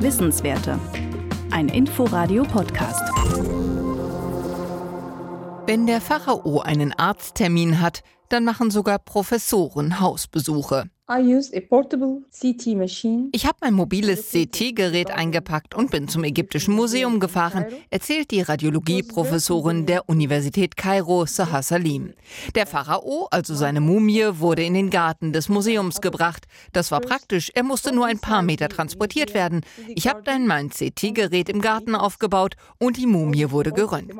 Wissenswerte. Ein Inforadio-Podcast. Wenn der Pharao einen Arzttermin hat, dann machen sogar Professoren Hausbesuche. Ich habe mein mobiles CT-Gerät eingepackt und bin zum Ägyptischen Museum gefahren, erzählt die Radiologieprofessorin der Universität Kairo, Sahar Salim. Der Pharao, also seine Mumie, wurde in den Garten des Museums gebracht. Das war praktisch, er musste nur ein paar Meter transportiert werden. Ich habe dann mein CT-Gerät im Garten aufgebaut und die Mumie wurde geröntgt.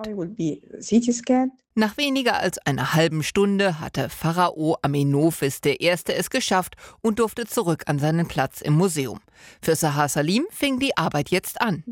Nach weniger als einer halben Stunde hatte Pharao Amenophis I. es geschafft und durfte zurück an seinen Platz im Museum. Für Sahar Salim fing die Arbeit jetzt an.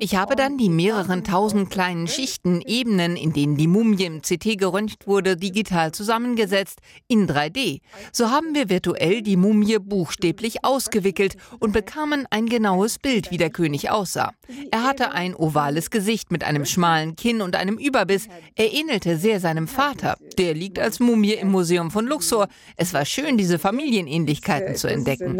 Ich habe dann die mehreren tausend kleinen Schichten, Ebenen, in denen die Mumie im CT geröntgt wurde, digital zusammengesetzt in 3D. So haben wir virtuell die Mumie buchstäblich ausgewickelt und bekamen ein genaues Bild, wie der König aussah. Er hatte ein ovales Gesicht mit einem schmalen Kinn und einem Überbiss. Er ähnelte sehr seinem Vater. Der liegt als Mumie im Museum von Luxor. Es war schön, diese Familienähnlichkeiten zu entdecken.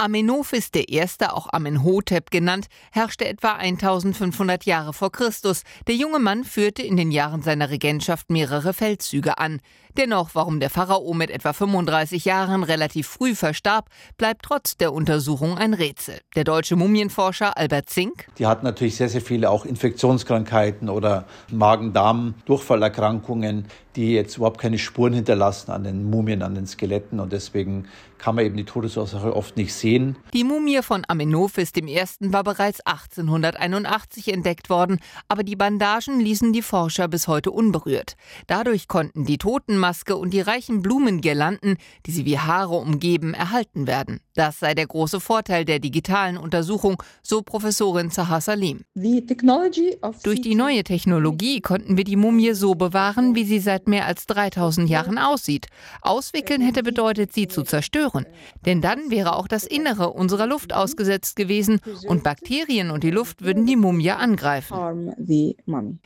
Amenophis I., auch Amenhotep genannt, herrschte etwa 1500 Jahre vor Christus. Der junge Mann führte in den Jahren seiner Regentschaft mehrere Feldzüge an. Dennoch, warum der Pharao mit etwa 35 Jahren relativ früh verstarb, bleibt trotz der Untersuchung ein Rätsel. Der deutsche Mumienforscher Albert Zink. Die hatten natürlich sehr, sehr viele auch Infektionskrankheiten oder Magen-Darm-Durchfallerkrankungen, die jetzt überhaupt keine Spuren hinterlassen an den Mumien, an den Skeletten und deswegen kann man eben die Todesursache oft nicht sehen. Die Mumie von Amenophis I. war bereits 1881 entdeckt worden, aber die Bandagen ließen die Forscher bis heute unberührt. Dadurch konnten die Totenmaske und die reichen Blumengirlanden, die sie wie Haare umgeben, erhalten werden. Das sei der große Vorteil der digitalen Untersuchung, so Professorin Zaha Salim. Durch die neue Technologie konnten wir die Mumie so bewahren, wie sie seit mehr als 3000 Jahren aussieht. Auswickeln hätte bedeutet, sie zu zerstören zerstören. Denn dann wäre auch das Innere unserer Luft ausgesetzt gewesen und Bakterien und die Luft würden die Mumie angreifen.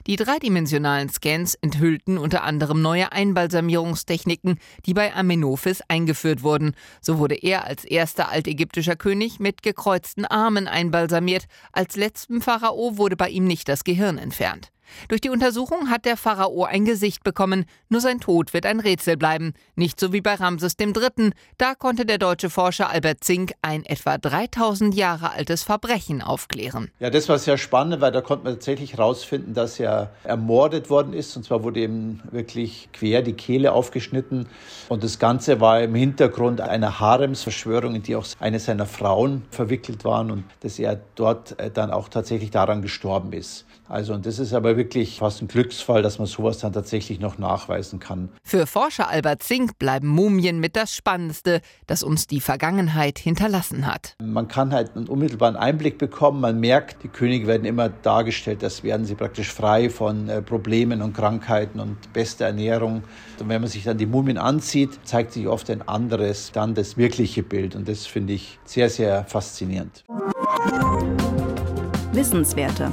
Die dreidimensionalen Scans enthüllten unter anderem neue Einbalsamierungstechniken, die bei Amenophis eingeführt wurden. So wurde er als erster altägyptischer König mit gekreuzten Armen einbalsamiert. Als letztem Pharao wurde bei ihm nicht das Gehirn entfernt. Durch die Untersuchung hat der Pharao ein Gesicht bekommen, nur sein Tod wird ein Rätsel bleiben. Nicht so wie bei Ramses III. Da konnte der deutsche Forscher Albert Zink ein etwa 3000 Jahre altes Verbrechen aufklären. Ja, das war sehr spannend, weil da konnte man tatsächlich herausfinden, dass er ermordet worden ist. Und zwar wurde ihm wirklich quer die Kehle aufgeschnitten. Und das Ganze war im Hintergrund einer Haremsverschwörung, in die auch eine seiner Frauen verwickelt waren und dass er dort äh, dann auch tatsächlich daran gestorben ist. Also, und das ist aber wirklich fast ein Glücksfall, dass man sowas dann tatsächlich noch nachweisen kann. Für Forscher Albert Zink bleiben Mumien mit das Spannendste, das uns die Vergangenheit hinterlassen hat. Man kann halt einen unmittelbaren Einblick bekommen. Man merkt, die Könige werden immer dargestellt, als wären sie praktisch frei von äh, Problemen und Krankheiten und beste Ernährung. Und wenn man sich dann die Mumien ansieht, zeigt sich oft ein anderes, dann das wirkliche Bild. Und das finde ich sehr, sehr faszinierend. Wissenswerte.